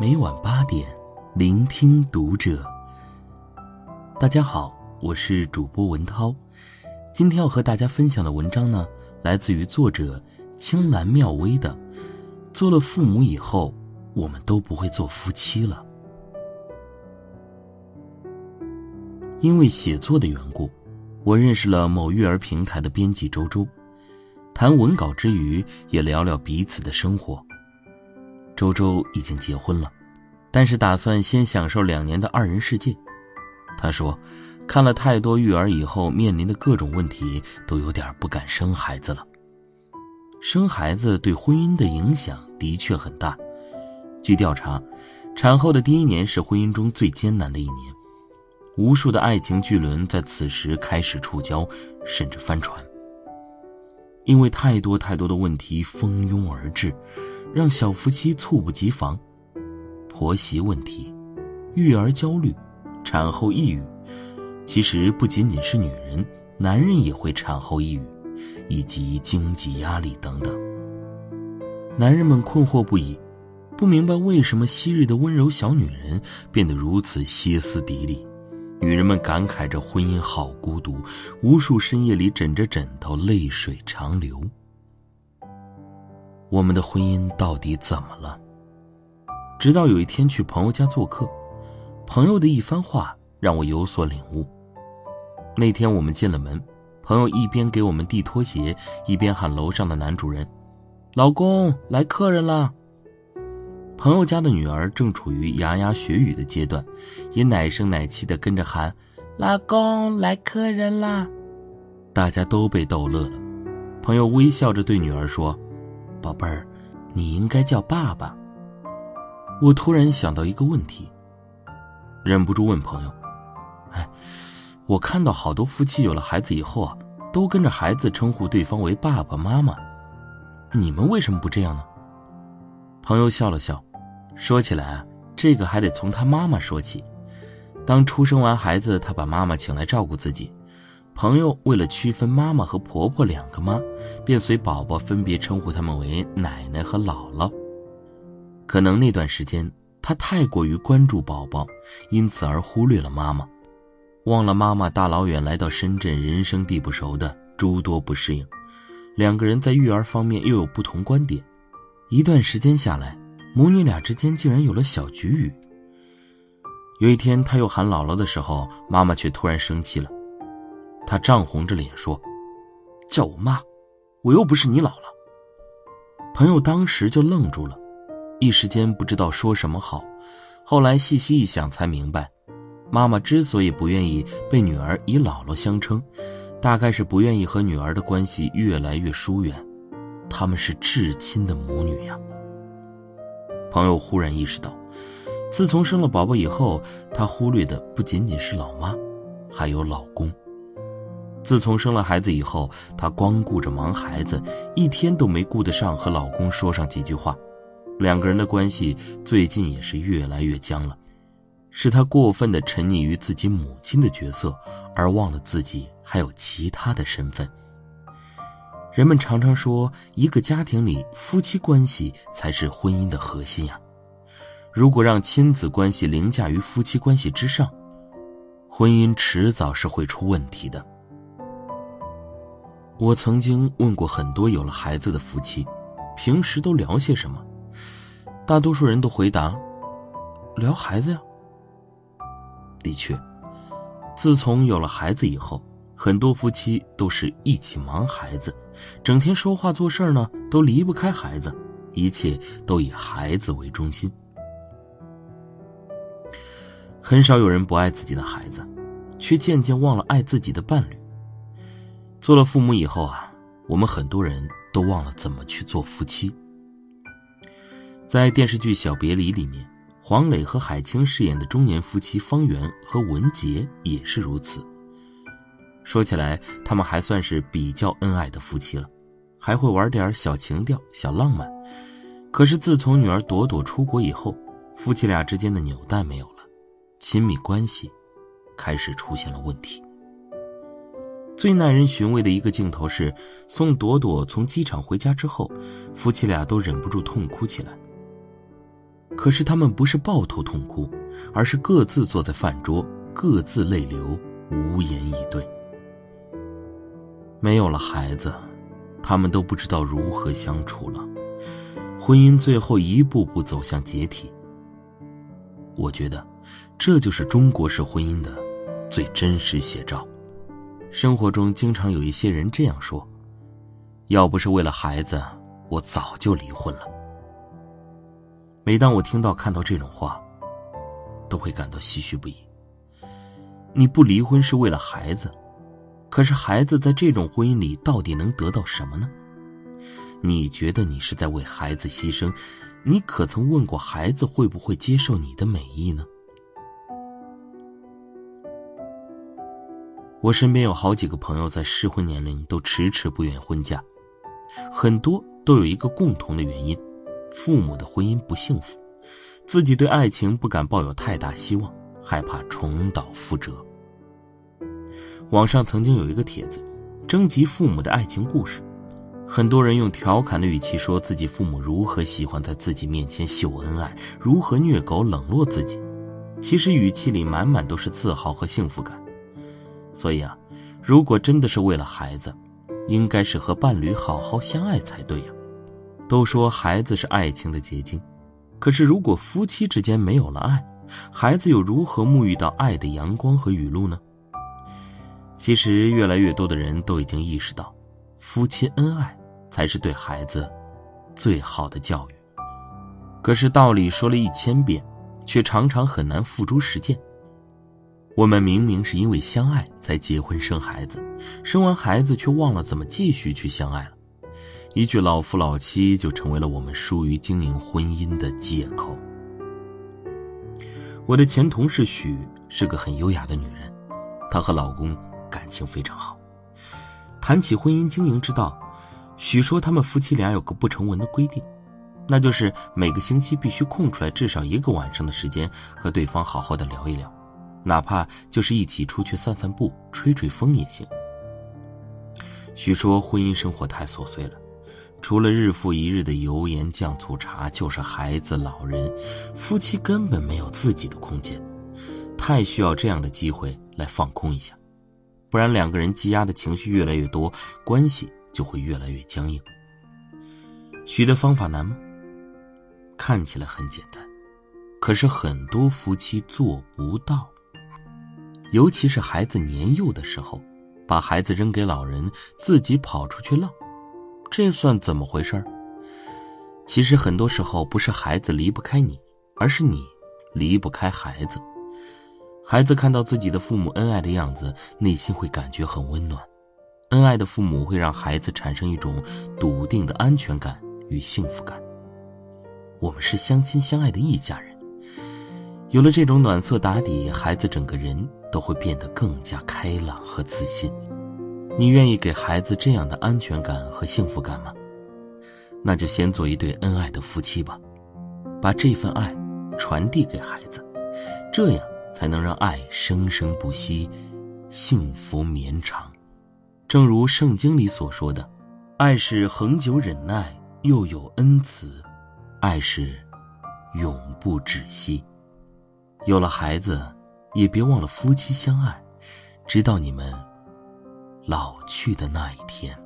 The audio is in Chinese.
每晚八点，聆听读者。大家好，我是主播文涛。今天要和大家分享的文章呢，来自于作者青兰妙微的《做了父母以后，我们都不会做夫妻了》。因为写作的缘故，我认识了某育儿平台的编辑周周，谈文稿之余，也聊聊彼此的生活。周周已经结婚了，但是打算先享受两年的二人世界。他说，看了太多育儿以后面临的各种问题，都有点不敢生孩子了。生孩子对婚姻的影响的确很大。据调查，产后的第一年是婚姻中最艰难的一年，无数的爱情巨轮在此时开始触礁，甚至翻船。因为太多太多的问题蜂拥而至。让小夫妻猝不及防，婆媳问题、育儿焦虑、产后抑郁，其实不仅仅是女人，男人也会产后抑郁，以及经济压力等等。男人们困惑不已，不明白为什么昔日的温柔小女人变得如此歇斯底里。女人们感慨着婚姻好孤独，无数深夜里枕着枕头，泪水长流。我们的婚姻到底怎么了？直到有一天去朋友家做客，朋友的一番话让我有所领悟。那天我们进了门，朋友一边给我们递拖鞋，一边喊楼上的男主人：“老公，来客人了。”朋友家的女儿正处于牙牙学语的阶段，也奶声奶气的跟着喊：“老公，来客人啦！”大家都被逗乐了。朋友微笑着对女儿说。宝贝儿，你应该叫爸爸。我突然想到一个问题，忍不住问朋友：“哎，我看到好多夫妻有了孩子以后啊，都跟着孩子称呼对方为爸爸妈妈，你们为什么不这样呢？”朋友笑了笑，说起来啊，这个还得从他妈妈说起。当出生完孩子，他把妈妈请来照顾自己。朋友为了区分妈妈和婆婆两个妈，便随宝宝分别称呼他们为奶奶和姥姥。可能那段时间他太过于关注宝宝，因此而忽略了妈妈，忘了妈妈大老远来到深圳，人生地不熟的诸多不适应。两个人在育儿方面又有不同观点，一段时间下来，母女俩之间竟然有了小局语。有一天，他又喊姥姥的时候，妈妈却突然生气了。他涨红着脸说：“叫我妈，我又不是你姥姥。”朋友当时就愣住了，一时间不知道说什么好。后来细细一想，才明白，妈妈之所以不愿意被女儿以姥姥相称，大概是不愿意和女儿的关系越来越疏远。他们是至亲的母女呀。朋友忽然意识到，自从生了宝宝以后，她忽略的不仅仅是老妈，还有老公。自从生了孩子以后，她光顾着忙孩子，一天都没顾得上和老公说上几句话。两个人的关系最近也是越来越僵了，是她过分的沉溺于自己母亲的角色，而忘了自己还有其他的身份。人们常常说，一个家庭里夫妻关系才是婚姻的核心呀。如果让亲子关系凌驾于夫妻关系之上，婚姻迟早是会出问题的。我曾经问过很多有了孩子的夫妻，平时都聊些什么？大多数人都回答：聊孩子呀。的确，自从有了孩子以后，很多夫妻都是一起忙孩子，整天说话做事呢都离不开孩子，一切都以孩子为中心。很少有人不爱自己的孩子，却渐渐忘了爱自己的伴侣。做了父母以后啊，我们很多人都忘了怎么去做夫妻。在电视剧《小别离》里面，黄磊和海清饰演的中年夫妻方圆和文杰也是如此。说起来，他们还算是比较恩爱的夫妻了，还会玩点小情调、小浪漫。可是自从女儿朵朵出国以后，夫妻俩之间的纽带没有了，亲密关系开始出现了问题。最耐人寻味的一个镜头是，送朵朵从机场回家之后，夫妻俩都忍不住痛哭起来。可是他们不是抱头痛哭，而是各自坐在饭桌，各自泪流，无言以对。没有了孩子，他们都不知道如何相处了。婚姻最后一步步走向解体。我觉得，这就是中国式婚姻的最真实写照。生活中经常有一些人这样说：“要不是为了孩子，我早就离婚了。”每当我听到、看到这种话，都会感到唏嘘不已。你不离婚是为了孩子，可是孩子在这种婚姻里到底能得到什么呢？你觉得你是在为孩子牺牲，你可曾问过孩子会不会接受你的美意呢？我身边有好几个朋友在适婚年龄都迟迟不愿婚嫁，很多都有一个共同的原因：父母的婚姻不幸福，自己对爱情不敢抱有太大希望，害怕重蹈覆辙。网上曾经有一个帖子，征集父母的爱情故事。很多人用调侃的语气说自己父母如何喜欢在自己面前秀恩爱，如何虐狗冷落自己，其实语气里满满都是自豪和幸福感。所以啊，如果真的是为了孩子，应该是和伴侣好好相爱才对呀。都说孩子是爱情的结晶，可是如果夫妻之间没有了爱，孩子又如何沐浴到爱的阳光和雨露呢？其实越来越多的人都已经意识到，夫妻恩爱。才是对孩子最好的教育。可是道理说了一千遍，却常常很难付诸实践。我们明明是因为相爱才结婚生孩子，生完孩子却忘了怎么继续去相爱了。一句老夫老妻就成为了我们疏于经营婚姻的借口。我的前同事许是个很优雅的女人，她和老公感情非常好。谈起婚姻经营之道。许说他们夫妻俩有个不成文的规定，那就是每个星期必须空出来至少一个晚上的时间和对方好好的聊一聊，哪怕就是一起出去散散步、吹吹风也行。许说婚姻生活太琐碎了，除了日复一日的油盐酱醋茶，就是孩子、老人，夫妻根本没有自己的空间，太需要这样的机会来放空一下，不然两个人积压的情绪越来越多，关系。就会越来越僵硬。许的方法难吗？看起来很简单，可是很多夫妻做不到。尤其是孩子年幼的时候，把孩子扔给老人，自己跑出去浪，这算怎么回事其实很多时候不是孩子离不开你，而是你离不开孩子。孩子看到自己的父母恩爱的样子，内心会感觉很温暖。恩爱的父母会让孩子产生一种笃定的安全感与幸福感。我们是相亲相爱的一家人，有了这种暖色打底，孩子整个人都会变得更加开朗和自信。你愿意给孩子这样的安全感和幸福感吗？那就先做一对恩爱的夫妻吧，把这份爱传递给孩子，这样才能让爱生生不息，幸福绵长。正如圣经里所说的，爱是恒久忍耐，又有恩慈，爱是永不止息。有了孩子，也别忘了夫妻相爱，直到你们老去的那一天。